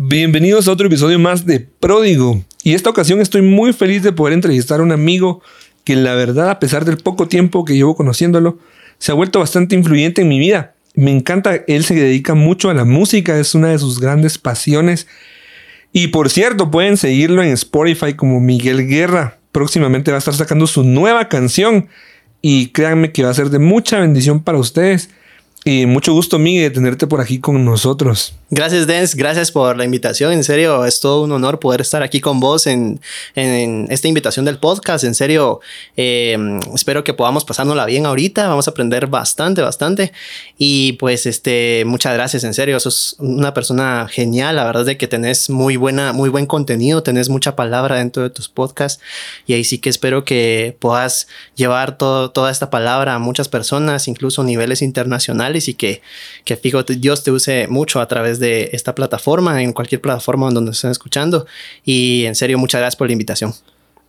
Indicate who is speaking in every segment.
Speaker 1: Bienvenidos a otro episodio más de Pródigo. Y esta ocasión estoy muy feliz de poder entrevistar a un amigo que la verdad, a pesar del poco tiempo que llevo conociéndolo, se ha vuelto bastante influyente en mi vida. Me encanta, él se dedica mucho a la música, es una de sus grandes pasiones. Y por cierto, pueden seguirlo en Spotify como Miguel Guerra. Próximamente va a estar sacando su nueva canción y créanme que va a ser de mucha bendición para ustedes. Y mucho gusto, Miguel, tenerte por aquí con nosotros.
Speaker 2: Gracias, Dens. Gracias por la invitación. En serio, es todo un honor poder estar aquí con vos en, en esta invitación del podcast. En serio, eh, espero que podamos pasárnosla bien ahorita. Vamos a aprender bastante, bastante. Y pues, este, muchas gracias. En serio, sos una persona genial. La verdad es de que tenés muy buena, muy buen contenido. Tenés mucha palabra dentro de tus podcasts. Y ahí sí que espero que puedas llevar todo, toda esta palabra a muchas personas, incluso a niveles internacionales y que, que fijo, Dios te use mucho a través de esta plataforma, en cualquier plataforma donde estén escuchando. Y en serio, muchas gracias por la invitación.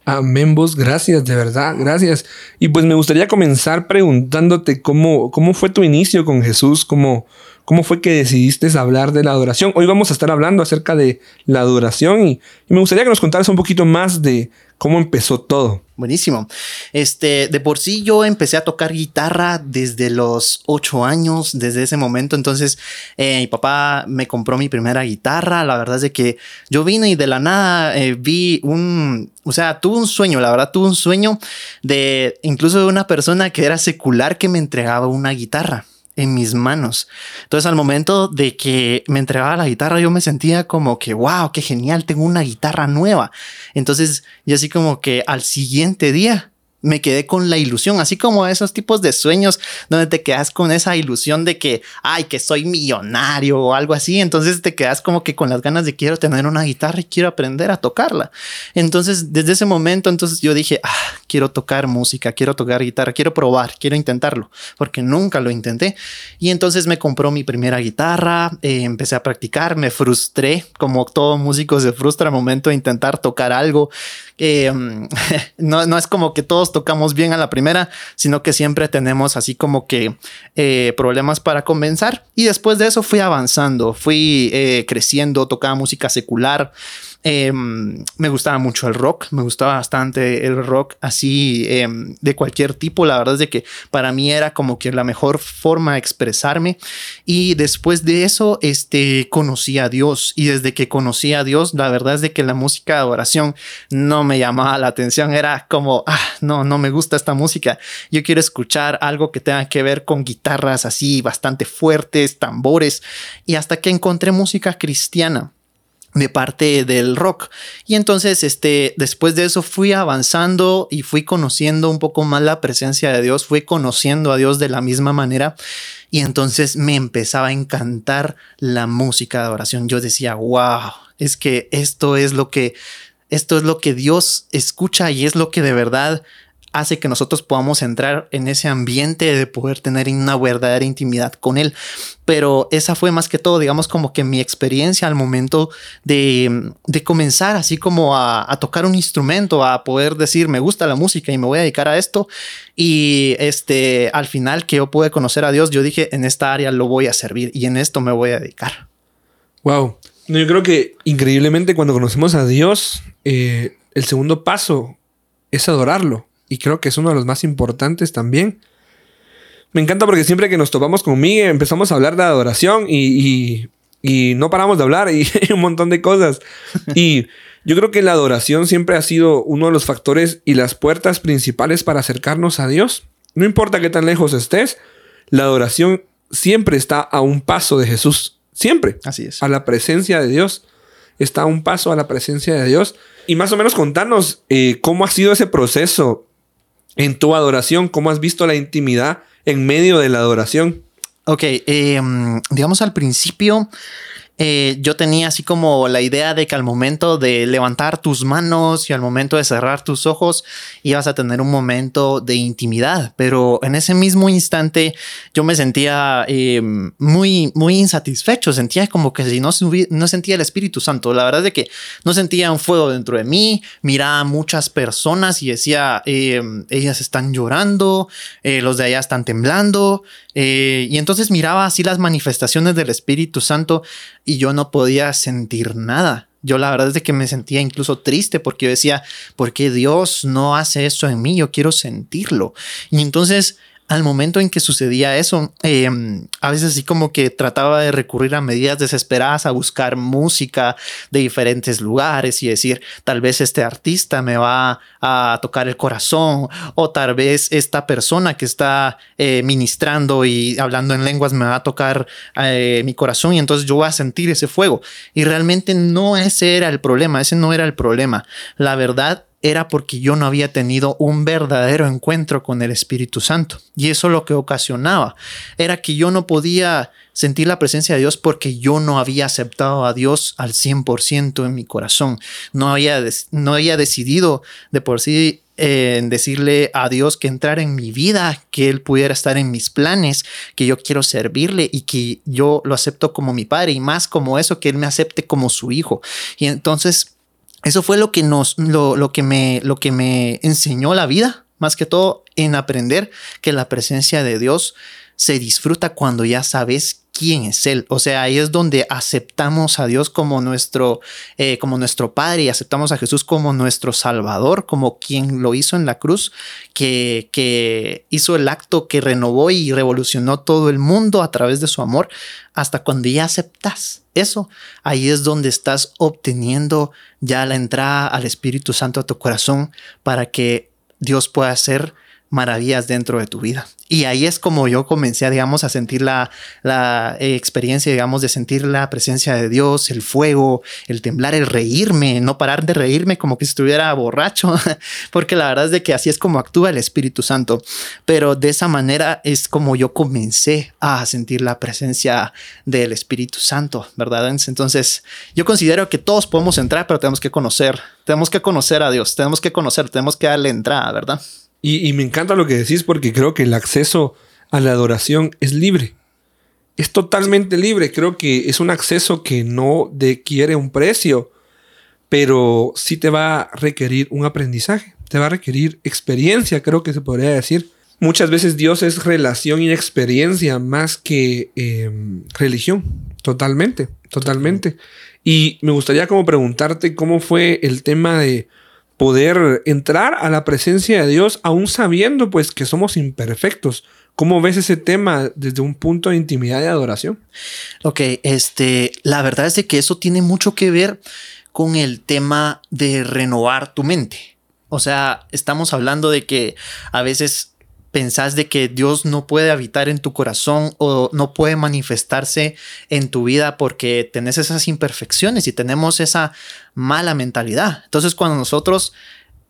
Speaker 1: Amén, vos, gracias, de verdad, gracias. Y pues me gustaría comenzar preguntándote cómo, cómo fue tu inicio con Jesús, cómo, cómo fue que decidiste hablar de la adoración. Hoy vamos a estar hablando acerca de la adoración y me gustaría que nos contaras un poquito más de cómo empezó todo.
Speaker 2: Buenísimo. Este, de por sí yo empecé a tocar guitarra desde los ocho años, desde ese momento. Entonces, eh, mi papá me compró mi primera guitarra. La verdad es de que yo vine y de la nada eh, vi un, o sea, tuve un sueño, la verdad, tuve un sueño de incluso de una persona que era secular que me entregaba una guitarra en mis manos. Entonces al momento de que me entregaba la guitarra yo me sentía como que, wow, qué genial, tengo una guitarra nueva. Entonces yo así como que al siguiente día me quedé con la ilusión, así como esos tipos de sueños donde te quedas con esa ilusión de que, ay, que soy millonario o algo así. Entonces te quedas como que con las ganas de quiero tener una guitarra y quiero aprender a tocarla. Entonces, desde ese momento, entonces yo dije, ah, quiero tocar música, quiero tocar guitarra, quiero probar, quiero intentarlo, porque nunca lo intenté. Y entonces me compró mi primera guitarra, eh, empecé a practicar, me frustré, como todo músico se frustra al momento de intentar tocar algo. Eh, no, no es como que todos tocamos bien a la primera, sino que siempre tenemos así como que eh, problemas para comenzar. Y después de eso fui avanzando, fui eh, creciendo, tocaba música secular. Em, me gustaba mucho el rock, me gustaba bastante el rock así em, de cualquier tipo. La verdad es de que para mí era como que la mejor forma de expresarme. Y después de eso, este, conocí a Dios. Y desde que conocí a Dios, la verdad es de que la música de adoración no me llamaba la atención. Era como, ah, no, no me gusta esta música. Yo quiero escuchar algo que tenga que ver con guitarras así bastante fuertes, tambores. Y hasta que encontré música cristiana de parte del rock. Y entonces, este, después de eso fui avanzando y fui conociendo un poco más la presencia de Dios, fui conociendo a Dios de la misma manera. Y entonces me empezaba a encantar la música de adoración. Yo decía, wow, es que esto es lo que, esto es lo que Dios escucha y es lo que de verdad hace que nosotros podamos entrar en ese ambiente de poder tener una verdadera intimidad con Él. Pero esa fue más que todo, digamos, como que mi experiencia al momento de, de comenzar así como a, tocar un instrumento, a poder decir, me gusta la música y me voy a dedicar a esto. Y este, al final que yo pude conocer a Dios, yo dije, en esta área lo voy a servir y en esto me voy a dedicar.
Speaker 1: Wow. yo creo que increíblemente cuando conocemos a Dios, eh, el segundo paso es adorarlo y creo que es uno de los más importantes también. Me encanta porque siempre que nos topamos con Miguel empezamos a hablar de adoración y, y, no paramos de hablar y un montón de cosas. Y yo creo que la adoración siempre ha sido uno de los factores y las puertas principales para acercarnos a Dios. No importa qué tan lejos estés, la adoración siempre está a un paso de Jesús. Siempre.
Speaker 2: Así es.
Speaker 1: A la presencia de Dios. Está a un paso a la presencia de Dios. Y más o menos contarnos eh, cómo ha sido ese proceso en tu adoración? ¿Cómo has visto la intimidad en medio de la adoración?
Speaker 2: Ok, eh, digamos al principio eh, yo tenía así como la idea de que al momento de levantar tus manos y al momento de cerrar tus ojos ibas a tener un momento de intimidad, pero en ese mismo instante yo me sentía eh, muy, muy insatisfecho, sentía como que si no, no sentía el Espíritu Santo, la verdad es de que no sentía un fuego dentro de mí, miraba a muchas personas y decía, eh, ellas están llorando, los de allá están temblando, Eh, y entonces miraba así las manifestaciones del Espíritu Santo y yo no podía sentir nada. Yo la verdad es de que me sentía incluso triste porque yo decía, ¿por qué Dios no hace eso en mí? Yo quiero sentirlo. Y entonces al momento en que sucedía eso, em, a veces así como que trataba de recurrir a medidas desesperadas, a buscar música de diferentes lugares y decir, tal vez este artista me va a tocar el corazón o tal vez esta persona que está eh, ministrando y hablando en lenguas me va a tocar eh, mi corazón y entonces yo voy a sentir ese fuego. Y realmente no ese era el problema, ese no era el problema. La verdad era porque yo no había tenido un verdadero encuentro con el Espíritu Santo. Y eso lo que ocasionaba era que yo no podía sentir la presencia de Dios porque yo no había aceptado a Dios al 100% en mi corazón. No había, no había decidido de por sí en eh, decirle a Dios que entrara en mi vida, que Él pudiera estar en mis planes, que yo quiero servirle y que yo lo acepto como mi padre y más como eso, que Él me acepte como su hijo. Y entonces eso fue lo que nos, lo, que me, lo que me enseñó la vida, más que todo en aprender que la presencia de Dios se disfruta cuando ya sabes quién es Él. O sea, ahí es donde aceptamos a Dios como nuestro, eh, como nuestro Padre y aceptamos a Jesús como nuestro Salvador, como quien lo hizo en la cruz, que, que hizo el acto que renovó y revolucionó todo el mundo a través de su amor. Hasta cuando ya aceptas eso, ahí es donde estás obteniendo ya la entrada al Espíritu Santo a tu corazón para que Dios pueda hacer maravillas dentro de tu vida. Y ahí es como yo comencé, digamos, a sentir la, la eh, experiencia, digamos, de sentir la presencia de Dios, el fuego, el temblar, el reírme, no parar de reírme como que estuviera borracho, porque la verdad es de que así es como actúa el Espíritu Santo. Pero de esa manera es como yo comencé a sentir la presencia del Espíritu Santo, ¿verdad? Entonces, yo considero que todos podemos entrar, pero tenemos que conocer, tenemos que conocer a Dios, tenemos que conocer, tenemos que darle entrada, ¿verdad?
Speaker 1: Y, me encanta lo que decís porque creo que el acceso a la adoración es libre. Es totalmente libre. Creo que es un acceso que no quiere un precio, pero sí te va a requerir un aprendizaje. Te va a requerir experiencia, creo que se podría decir. Muchas veces Dios es relación y experiencia más que em, religión. Totalmente, totalmente. Y me gustaría como preguntarte cómo fue el tema de poder entrar a la presencia de Dios aún sabiendo pues que somos imperfectos. ¿Cómo ves ese tema desde un punto de intimidad y adoración?
Speaker 2: Ok, este, la verdad es de que eso tiene mucho que ver con el tema de renovar tu mente. O sea, estamos hablando de que a veces pensás de que Dios no puede habitar en tu corazón o no puede manifestarse en tu vida porque tenés esas imperfecciones y tenemos esa mala mentalidad. Entonces cuando nosotros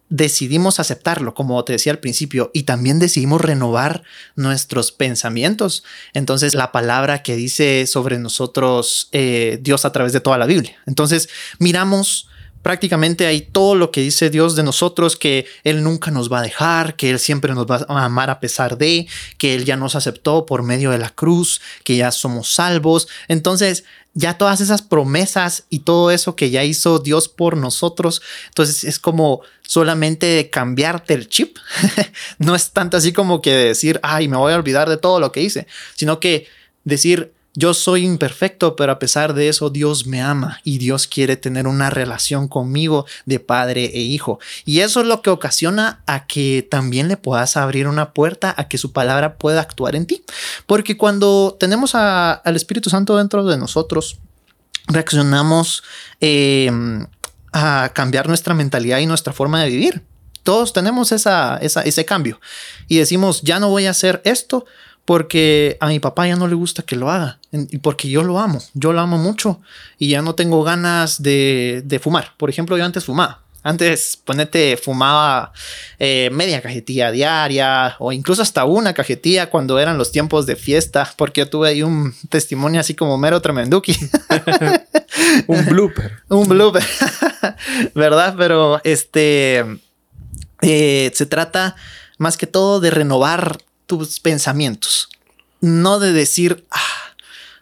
Speaker 2: decidimos aceptarlo, como te decía al principio, y también decidimos renovar nuestros pensamientos, entonces la palabra que dice sobre nosotros eh, Dios a través de toda la Biblia. Entonces miramos prácticamente hay todo lo que dice Dios de nosotros, que Él nunca nos va a dejar, que Él siempre nos va a amar a pesar de, que Él ya nos aceptó por medio de la cruz, que ya somos salvos. Entonces, ya todas esas promesas y todo eso que ya hizo Dios por nosotros, entonces es como solamente cambiarte el chip. no es tanto así como que decir, ay, me voy a olvidar de todo lo que hice, sino que decir, yo soy imperfecto, pero a pesar de eso Dios me ama y Dios quiere tener una relación conmigo de padre e hijo. Y eso es lo que ocasiona a que también le puedas abrir una puerta a que su palabra pueda actuar en ti. Porque cuando tenemos al Espíritu Santo dentro de nosotros, reaccionamos em, a cambiar nuestra mentalidad y nuestra forma de vivir. Todos tenemos esa, ese cambio y decimos, ya no voy a hacer esto porque a mi papá ya no le gusta que lo haga y porque yo lo amo, yo lo amo mucho y ya no tengo ganas de, fumar. Por ejemplo, yo antes fumaba. Antes, ponete, fumaba eh, media cajetilla diaria o incluso hasta una cajetilla cuando eran los tiempos de fiesta, porque yo tuve ahí un testimonio así como mero tremenduki.
Speaker 1: un blooper.
Speaker 2: un blooper, ¿verdad? Pero este, eh, se trata más que todo de renovar tus pensamientos. No de decir, ah,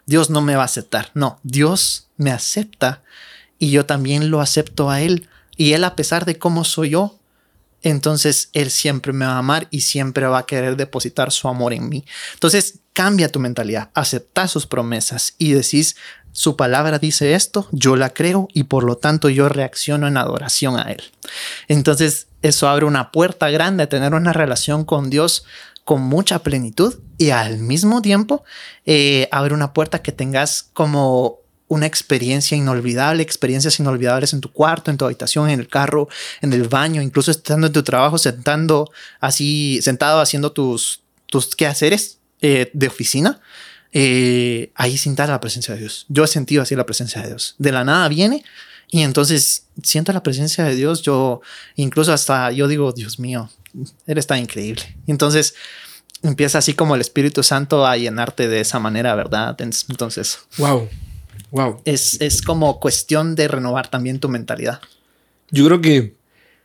Speaker 2: Dios no me va a aceptar. No, Dios me acepta y yo también lo acepto a Él. Y Él, a pesar de cómo soy yo, entonces Él siempre me va a amar y siempre va a querer depositar su amor en mí. Entonces, cambia tu mentalidad, aceptas sus promesas y decís, su palabra dice esto, yo la creo y por lo tanto yo reacciono en adoración a Él. Entonces eso abre una puerta grande a tener una relación con Dios con mucha plenitud y al mismo tiempo eh, abre una puerta que tengas como una experiencia inolvidable, experiencias inolvidables en tu cuarto, en tu habitación, en el carro, en el baño, incluso estando en tu trabajo, sentando así, sentado haciendo tus, tus quehaceres eh, de oficina. Eh, ahí sintas la presencia de Dios. Yo he sentido así la presencia de Dios. De la nada viene y entonces siento la presencia de Dios. Yo incluso hasta yo digo, Dios mío, eres tan increíble. Entonces empieza así como el Espíritu Santo a llenarte de esa manera, ¿verdad? Entonces,
Speaker 1: wow. Wow.
Speaker 2: Es, es como cuestión de renovar también tu mentalidad.
Speaker 1: Yo creo que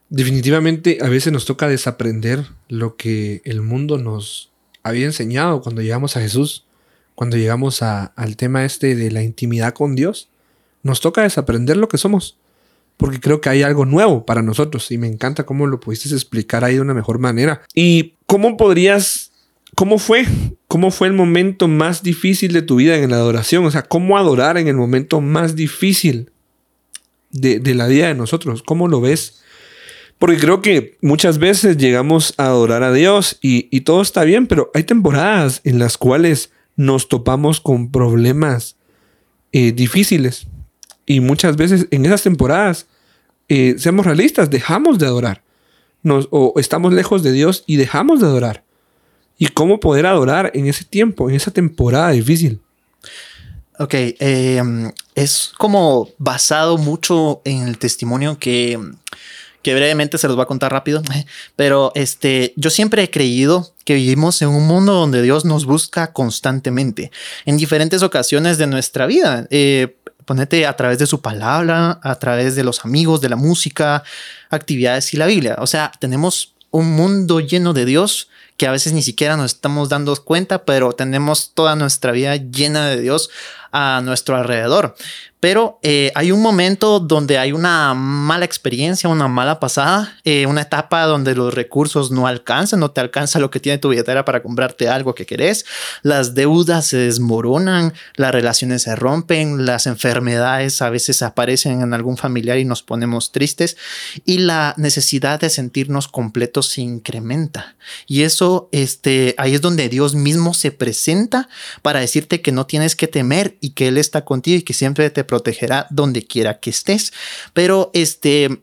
Speaker 1: definitivamente a veces nos toca desaprender lo que el mundo nos había enseñado cuando llegamos a Jesús, cuando llegamos al tema este de la intimidad con Dios. Nos toca desaprender lo que somos, porque creo que hay algo nuevo para nosotros y me encanta cómo lo pudiste explicar ahí de una mejor manera. ¿Y cómo podrías ¿Cómo fue? ¿Cómo fue el momento más difícil de tu vida en la adoración? O sea, ¿cómo adorar en el momento más difícil de, la vida de nosotros? ¿Cómo lo ves? Porque creo que muchas veces llegamos a adorar a Dios y, todo está bien, pero hay temporadas en las cuales nos topamos con problemas eh, difíciles. Y muchas veces en esas temporadas, eh, seamos realistas, dejamos de adorar. Nos, o estamos lejos de Dios y dejamos de adorar y cómo poder adorar en ese tiempo, en esa temporada difícil.
Speaker 2: Ok, em, es como basado mucho en el testimonio que, que brevemente se los voy a contar rápido, pero este, yo siempre he creído que vivimos en un mundo donde Dios nos busca constantemente, en diferentes ocasiones de nuestra vida. Eh, ponete a través de su palabra, a través de los amigos, de la música, actividades y la Biblia. O sea, tenemos un mundo lleno de Dios que a veces ni siquiera nos estamos dando cuenta, pero tenemos toda nuestra vida llena de Dios a nuestro alrededor. Pero eh, hay un momento donde hay una mala experiencia, una mala pasada, eh, una etapa donde los recursos no alcanzan, no te alcanza lo que tiene tu billetera para comprarte algo que querés, las deudas se desmoronan, las relaciones se rompen, las enfermedades a veces aparecen en algún familiar y nos ponemos tristes y la necesidad de sentirnos completos se incrementa. Y eso, este, ahí es donde Dios mismo se presenta para decirte que no tienes que temer y que Él está contigo y que siempre te protegerá donde quiera que estés. Pero este...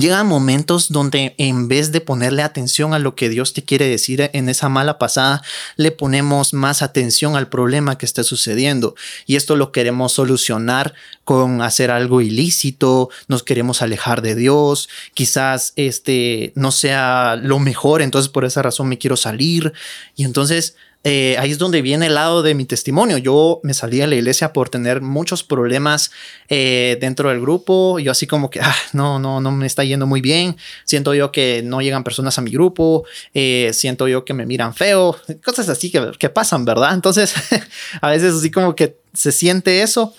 Speaker 2: Llegan momentos donde en vez de ponerle atención a lo que Dios te quiere decir en esa mala pasada, le ponemos más atención al problema que está sucediendo. Y esto lo queremos solucionar con hacer algo ilícito, nos queremos alejar de Dios, quizás este no sea lo mejor, entonces por esa razón me quiero salir. Y entonces eh, ahí es donde viene el lado de mi testimonio. Yo me salí de la iglesia por tener muchos problemas eh, dentro del grupo. Yo así como que, ah, no, no, no me está yendo muy bien. Siento yo que no llegan personas a mi grupo. Eh, siento yo que me miran feo. Cosas así que, que pasan, ¿verdad? Entonces, a veces así como que se siente eso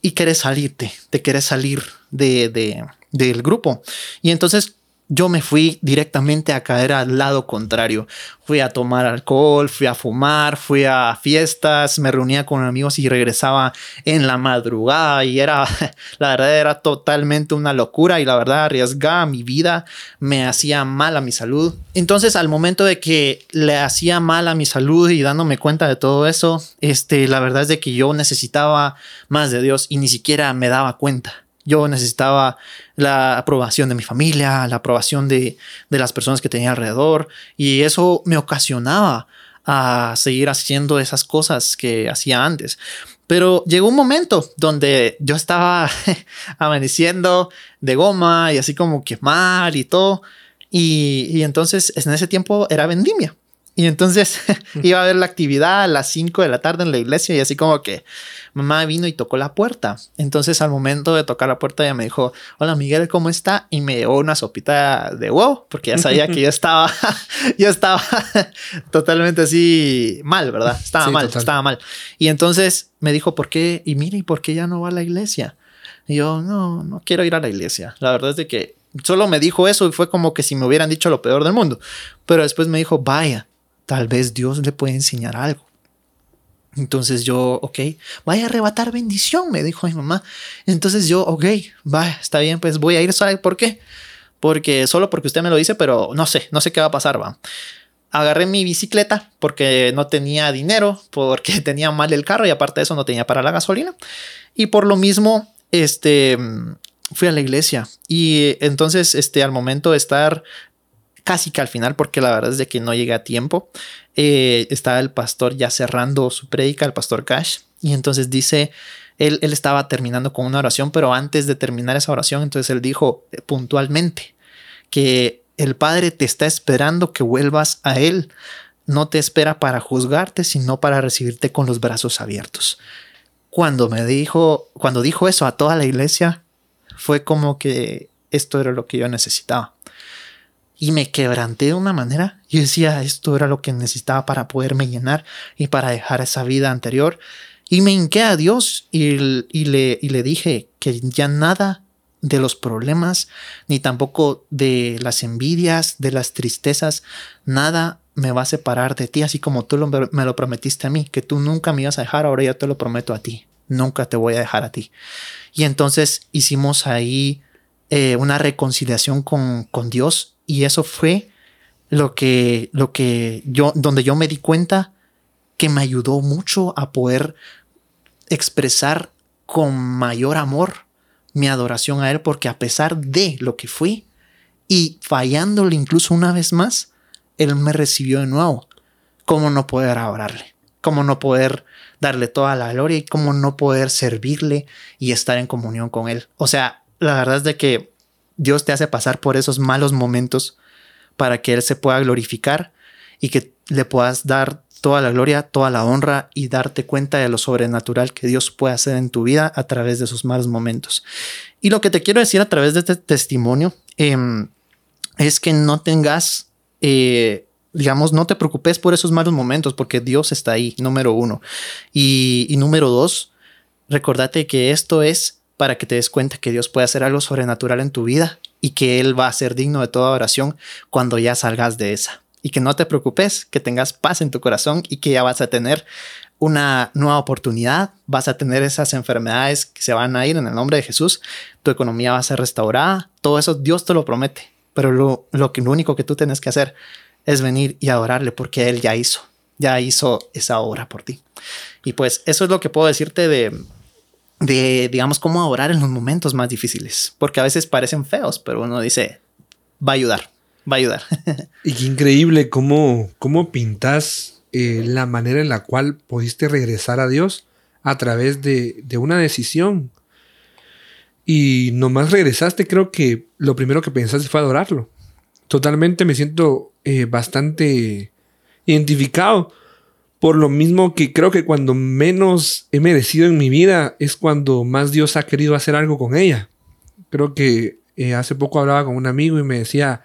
Speaker 2: y quieres salirte, te quieres salir de, de, del grupo. Y entonces yo me fui directamente a caer al lado contrario. Fui a tomar alcohol, fui a fumar, fui a fiestas, me reunía con amigos y regresaba en la madrugada y era, la verdad era totalmente una locura y la verdad arriesgaba mi vida, me hacía mal a mi salud. Entonces al momento de que le hacía mal a mi salud y dándome cuenta de todo eso, este, la verdad es de que yo necesitaba más de Dios y ni siquiera me daba cuenta. Yo necesitaba la aprobación de mi familia, la aprobación de, las personas que tenía alrededor y eso me ocasionaba a seguir haciendo esas cosas que hacía antes. Pero llegó un momento donde yo estaba amaneciendo de goma y así como que mal y todo. Y, y entonces en ese tiempo era vendimia. Y entonces iba a ver la actividad a las 5 de la tarde en la iglesia y así como que mamá vino y tocó la puerta. Entonces al momento de tocar la puerta ella me dijo, hola Miguel, ¿cómo está? Y me dio una sopita de huevo porque ya sabía que yo estaba, yo estaba totalmente así mal, ¿verdad? Estaba mal, estaba mal. Y entonces me dijo, ¿por qué? Y mire, ¿y por qué ya no va a la iglesia? Y yo, no, no quiero ir a la iglesia. La verdad es de que solo me dijo eso y fue como que si me hubieran dicho lo peor del mundo. Pero después me dijo, vaya, tal vez Dios le puede enseñar algo. Entonces yo, ok, vaya a arrebatar bendición, me dijo mi mamá. Entonces yo, ok, va, está bien, pues voy a ir, ¿sabe por qué? Porque solo porque usted me lo dice, pero no sé, no sé qué va a pasar, va. Agarré mi bicicleta porque no tenía dinero, porque tenía mal el carro y aparte de eso no tenía para la gasolina. Y por lo mismo, este, fui a la iglesia. Y entonces, este, al momento de estar casi que al final, porque la verdad es de que no llegué a tiempo, eh, estaba el pastor ya cerrando su prédica, el pastor Cash, y entonces dice, él, él estaba terminando con una oración, pero antes de terminar esa oración, entonces él dijo eh, puntualmente que el Padre te está esperando que vuelvas a Él. No te espera para juzgarte, sino para recibirte con los brazos abiertos. Cuando me dijo, cuando dijo eso a toda la iglesia, fue como que esto era lo que yo necesitaba y me quebranté de una manera. Yo decía, esto era lo que necesitaba para poderme llenar y para dejar esa vida anterior. Y me hinqué a Dios y, le, y le dije que ya nada de los problemas, ni tampoco de las envidias, de las tristezas, nada me va a separar de ti, así como tú me lo prometiste a mí, que tú nunca me ibas a dejar, ahora yo te lo prometo a ti, nunca te voy a dejar a ti. Y entonces hicimos ahí eh, una reconciliación con, con Dios y eso fue lo que, lo que yo, donde yo me di cuenta que me ayudó mucho a poder expresar con mayor amor mi adoración a Él, porque a pesar de lo que fui y fallándole incluso una vez más, Él me recibió de nuevo. ¿Cómo no poder adorarle? ¿Cómo no poder darle toda la gloria y cómo no poder servirle y estar en comunión con Él? O sea, la verdad es de que Dios te hace pasar por esos malos momentos para que Él se pueda glorificar y que le puedas dar toda la gloria, toda la honra y darte cuenta de lo sobrenatural que Dios puede hacer en tu vida a través de esos malos momentos. Y lo que te quiero decir a través de este testimonio em, es que no tengas, eh, digamos, no te preocupes por esos malos momentos porque Dios está ahí, número uno. Y, número dos, recordate que esto es para que te des cuenta que Dios puede hacer algo sobrenatural en tu vida y que Él va a ser digno de toda oración cuando ya salgas de esa. Y que no te preocupes, que tengas paz en tu corazón y que ya vas a tener una nueva oportunidad, vas a tener esas enfermedades que se van a ir en el nombre de Jesús, tu economía va a ser restaurada, todo eso Dios te lo promete, pero lo, lo, lo único que tú tienes que hacer es venir y adorarle porque Él ya hizo, ya hizo esa obra por ti. Y pues eso es lo que puedo decirte de, de, digamos, cómo orar en los momentos más difíciles, porque a veces parecen feos, pero uno dice, va a ayudar, va a ayudar.
Speaker 1: y qué increíble cómo, cómo pintas eh, la manera en la cual pudiste regresar a Dios a través de, de una decisión. Y nomás regresaste, creo que lo primero que pensaste fue adorarlo. Totalmente me siento eh, bastante identificado por lo mismo que creo que cuando menos he merecido en mi vida es cuando más Dios ha querido hacer algo con ella. Creo que eh, hace poco hablaba con un amigo y me decía,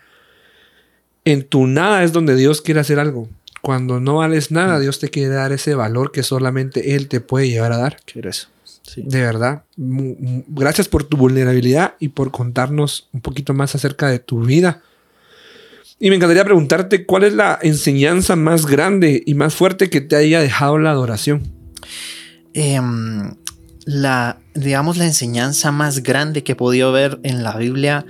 Speaker 1: en tu nada es donde Dios quiere hacer algo. Cuando no vales nada, Dios te quiere dar ese valor que solamente Él te puede llevar a dar.
Speaker 2: Quiero eso.
Speaker 1: De verdad. Gracias por tu vulnerabilidad y por contarnos un poquito más acerca de tu vida. Y me encantaría preguntarte cuál es la enseñanza más grande y más fuerte que te haya dejado la adoración.
Speaker 2: Em, la, digamos, la enseñanza más grande que he podido ver en la Biblia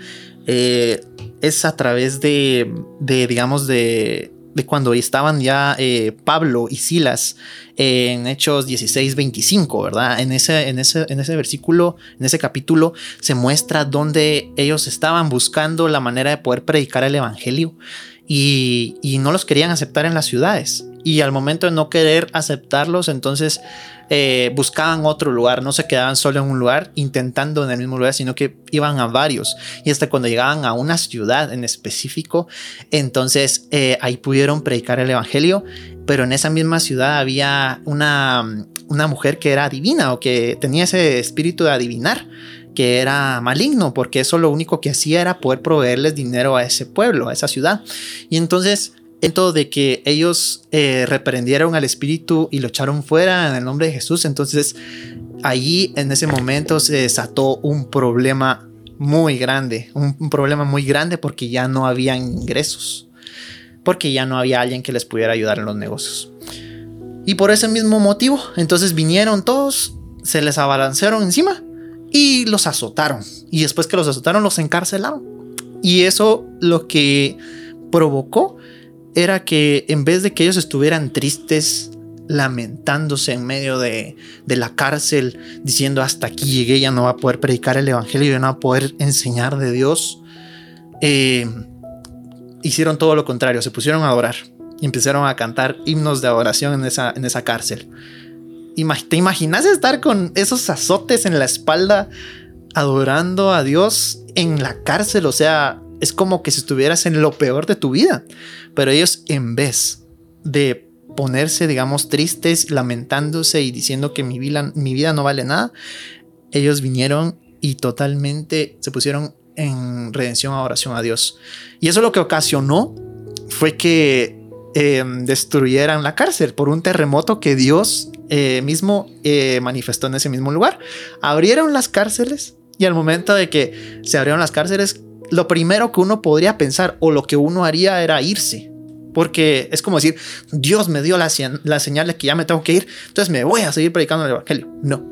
Speaker 2: eh, es a través de, de digamos, de, de cuando estaban ya eh, Pablo y Silas en Hechos 16, 25, ¿verdad? En ese, en, ese, en ese versículo, en ese capítulo, se muestra donde ellos estaban buscando la manera de poder predicar el Evangelio y, y no los querían aceptar en las ciudades. Y al momento de no querer aceptarlos, entonces eh, buscaban otro lugar, no se quedaban solo en un lugar intentando en el mismo lugar, sino que iban a varios. Y hasta cuando llegaban a una ciudad en específico, entonces eh, ahí pudieron predicar el Evangelio, pero en esa misma ciudad había una, una mujer que era divina o que tenía ese espíritu de adivinar que era maligno, porque eso lo único que hacía era poder proveerles dinero a ese pueblo, a esa ciudad. Y entonces de que ellos eh, reprendieron al espíritu y lo echaron fuera en el nombre de Jesús. Entonces, allí en ese momento se desató un problema muy grande, un, problema muy grande porque ya no había ingresos, porque ya no había alguien que les pudiera ayudar en los negocios. Y por ese mismo motivo, entonces vinieron todos, se les abalanzaron encima y los azotaron. Y después que los azotaron, los encarcelaron. Y eso lo que provocó era que en vez de que ellos estuvieran tristes, lamentándose en medio de, la cárcel, diciendo hasta aquí llegué, ya no va a poder predicar el Evangelio, ya no va a poder enseñar de Dios, eh, hicieron todo lo contrario, se pusieron a adorar y empezaron a cantar himnos de adoración en esa, en esa cárcel. ¿Te imaginas estar con esos azotes en la espalda adorando a Dios en la cárcel? O sea, es como que si estuvieras en lo peor de tu vida. Pero ellos en vez de ponerse, digamos, tristes, lamentándose y diciendo que mi vida, no vale nada, ellos vinieron y totalmente se pusieron en redención a oración a Dios. Y eso lo que ocasionó fue que em, destruyeran la cárcel por un terremoto que Dios eh, mismo eh, manifestó en ese mismo lugar. Abrieron las cárceles y al momento de que se abrieron las cárceles, lo primero que uno podría pensar o lo que uno haría era irse. Porque es como decir, Dios me dio la, la señal de que ya me tengo que ir, entonces me voy a seguir predicando el Evangelio. No.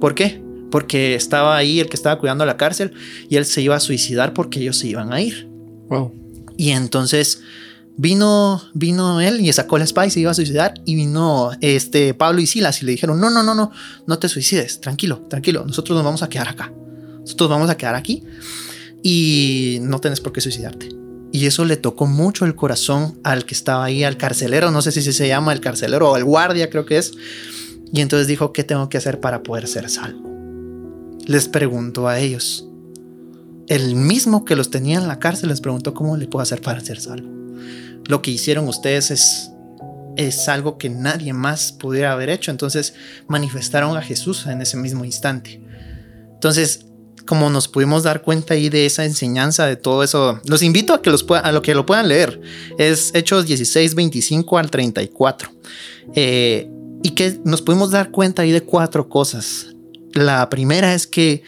Speaker 2: ¿Por qué? Porque estaba ahí el que estaba cuidando la cárcel y él se iba a suicidar porque ellos se iban a ir.
Speaker 1: Wow.
Speaker 2: Y entonces vino, vino él y sacó la espada y se iba a suicidar. Y vino este Pablo y Silas y le dijeron: No, no, no, no, no te suicides, tranquilo, tranquilo, nosotros nos vamos a quedar acá. Nosotros vamos a quedar aquí y no tienes por qué suicidarte. Y eso le tocó mucho el corazón al que estaba ahí, al carcelero, no sé si se llama el carcelero o el guardia, creo que es. Y entonces dijo, ¿qué tengo que hacer para poder ser salvo? Les preguntó a ellos. El mismo que los tenía en la cárcel les preguntó cómo le puedo hacer para ser salvo. Lo que hicieron ustedes es, es algo que nadie más pudiera haber hecho. Entonces manifestaron a Jesús en ese mismo instante. Entonces como nos pudimos dar cuenta ahí de esa enseñanza, de todo eso, los invito a que, los a lo, que lo puedan leer. Es Hechos 16, 25 al 34. Eh, y que nos pudimos dar cuenta ahí de cuatro cosas. La primera es que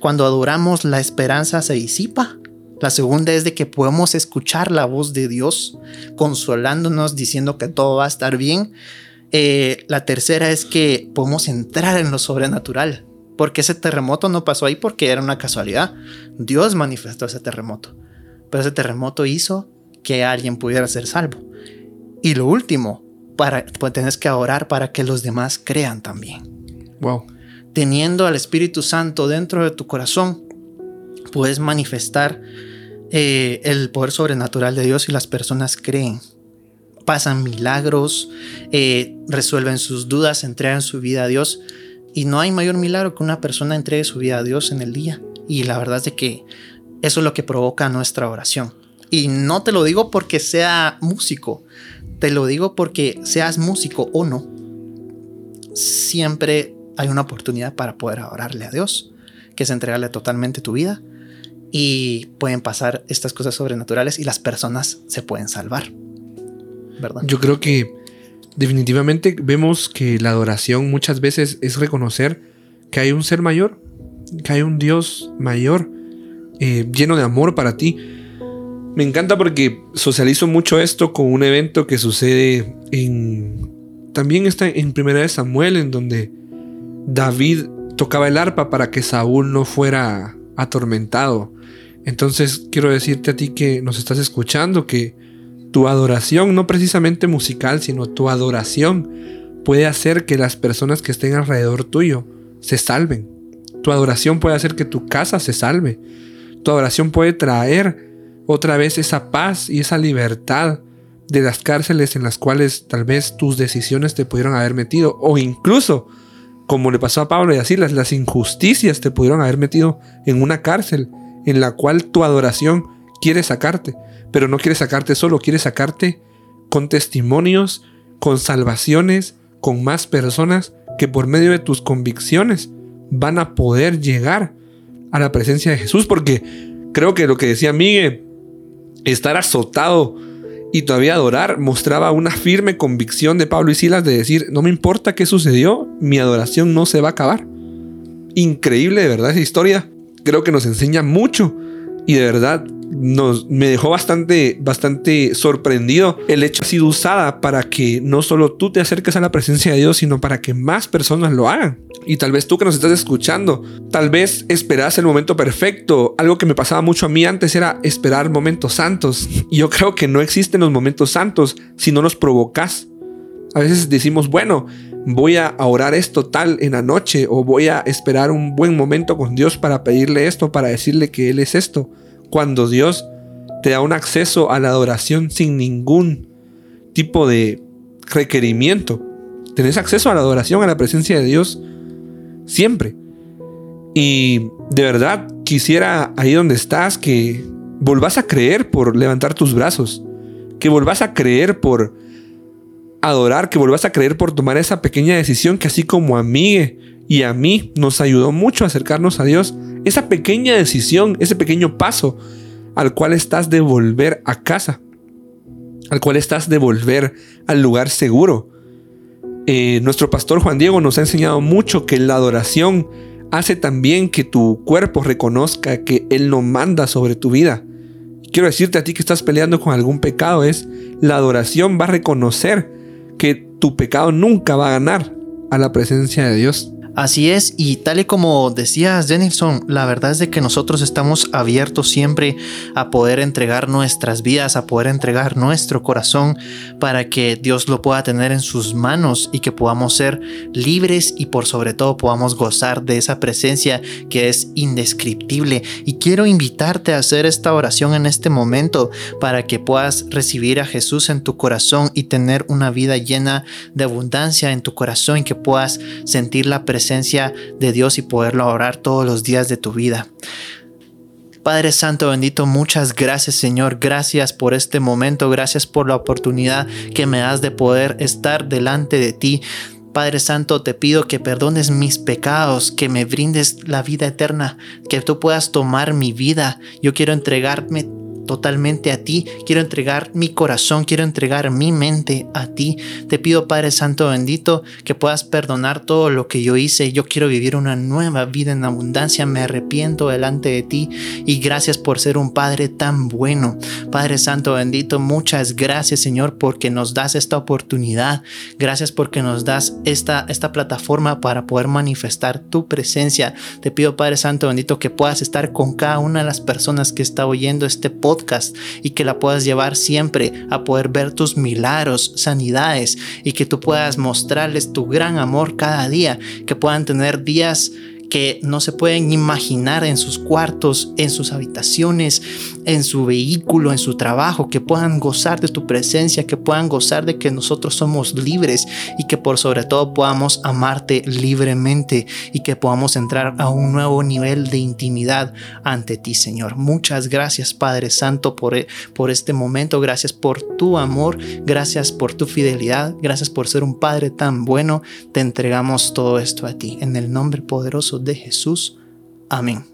Speaker 2: cuando adoramos la esperanza se disipa. La segunda es de que podemos escuchar la voz de Dios consolándonos, diciendo que todo va a estar bien. Eh, la tercera es que podemos entrar en lo sobrenatural porque ese terremoto no pasó ahí porque era una casualidad. Dios manifestó ese terremoto. Pero ese terremoto hizo que alguien pudiera ser salvo. Y lo último, para, pues tenés que orar para que los demás crean también.
Speaker 1: Wow.
Speaker 2: Teniendo al Espíritu Santo dentro de tu corazón, puedes manifestar eh, el poder sobrenatural de Dios y las personas creen. Pasan milagros, eh, resuelven sus dudas, entregan su vida a Dios y no hay mayor milagro que una persona entregue su vida a Dios en el día. Y la verdad es de que eso es lo que provoca nuestra oración. Y no te lo digo porque sea músico, te lo digo porque seas músico o no, siempre hay una oportunidad para poder orarle a Dios, que es entregarle totalmente tu vida y pueden pasar estas cosas sobrenaturales y las personas se pueden salvar. ¿Verdad?
Speaker 1: Yo creo que definitivamente vemos que la adoración muchas veces es reconocer que hay un ser mayor, que hay un Dios mayor, eh, lleno de amor para ti. Me encanta porque socializo mucho esto con un evento que sucede en... También está en Primera de Samuel, en donde David tocaba el arpa para que Saúl no fuera atormentado. Entonces quiero decirte a ti que nos estás escuchando que tu adoración, no precisamente musical, sino tu adoración puede hacer que las personas que estén alrededor tuyo se salven. Tu adoración puede hacer que tu casa se salve. Tu adoración puede traer otra vez esa paz y esa libertad de las cárceles en las cuales tal vez tus decisiones te pudieron haber metido. O incluso, como le pasó a Pablo y las, las injusticias te pudieron haber metido en una cárcel en la cual tu adoración quiere sacarte pero no quiere sacarte solo, quiere sacarte con testimonios, con salvaciones, con más personas que por medio de tus convicciones van a poder llegar a la presencia de Jesús, porque creo que lo que decía Miguel, estar azotado y todavía adorar, mostraba una firme convicción de Pablo y Silas de decir, no me importa qué sucedió, mi adoración no se va a acabar. Increíble de verdad esa historia, creo que nos enseña mucho y de verdad nos, me dejó bastante, bastante sorprendido. El hecho ha sido usada para que no solo tú te acerques a la presencia de Dios, sino para que más personas lo hagan. Y tal vez tú que nos estás escuchando, tal vez esperas el momento perfecto. Algo que me pasaba mucho a mí antes era esperar momentos santos. Y yo creo que no existen los momentos santos si no los provocas. A veces decimos, bueno, voy a orar esto tal en la noche o voy a esperar un buen momento con Dios para pedirle esto, para decirle que Él es esto. Cuando Dios te da un acceso a la adoración sin ningún tipo de requerimiento. Tenés acceso a la adoración, a la presencia de Dios siempre. Y de verdad quisiera ahí donde estás que volvás a creer por levantar tus brazos, que volvás a creer por adorar, que volvás a creer por tomar esa pequeña decisión que así como a mí y a mí nos ayudó mucho a acercarnos a Dios, esa pequeña decisión, ese pequeño paso al cual estás de volver a casa, al cual estás de volver al lugar seguro. Eh, nuestro pastor Juan Diego nos ha enseñado mucho que la adoración hace también que tu cuerpo reconozca que Él no manda sobre tu vida. Quiero decirte a ti que estás peleando con algún pecado, es la adoración va a reconocer que tu pecado nunca va a ganar a la presencia de Dios.
Speaker 2: Así es, y tal y como decías, Denison, la verdad es de que nosotros estamos abiertos siempre a poder entregar nuestras vidas, a poder entregar nuestro corazón para que Dios lo pueda tener en sus manos y que podamos ser libres y por sobre todo podamos gozar de esa presencia que es indescriptible. Y quiero invitarte a hacer esta oración en este momento para que puedas recibir a Jesús en tu corazón y tener una vida llena de abundancia en tu corazón y que puedas sentir la presencia presencia de Dios y poderlo orar todos los días de tu vida. Padre Santo bendito, muchas gracias Señor, gracias por este momento, gracias por la oportunidad que me das de poder estar delante de ti. Padre Santo, te pido que perdones mis pecados, que me brindes la vida eterna, que tú puedas tomar mi vida. Yo quiero entregarme totalmente a ti. Quiero entregar mi corazón, quiero entregar mi mente a ti. Te pido, Padre Santo bendito, que puedas perdonar todo lo que yo hice. Yo quiero vivir una nueva vida en abundancia. Me arrepiento delante de ti y gracias por ser un Padre tan bueno. Padre Santo bendito, muchas gracias, Señor, porque nos das esta oportunidad. Gracias porque nos das esta, esta plataforma para poder manifestar tu presencia. Te pido, Padre Santo bendito, que puedas estar con cada una de las personas que está oyendo este y que la puedas llevar siempre a poder ver tus milagros, sanidades y que tú puedas mostrarles tu gran amor cada día, que puedan tener días que no se pueden imaginar en sus cuartos, en sus habitaciones, en su vehículo, en su trabajo, que puedan gozar de tu presencia, que puedan gozar de que nosotros somos libres y que por sobre todo podamos amarte libremente y que podamos entrar a un nuevo nivel de intimidad ante ti, Señor. Muchas gracias, Padre Santo, por, por este momento. Gracias por tu amor, gracias por tu fidelidad, gracias por ser un Padre tan bueno. Te entregamos todo esto a ti. En el nombre poderoso de Jesús. Amén.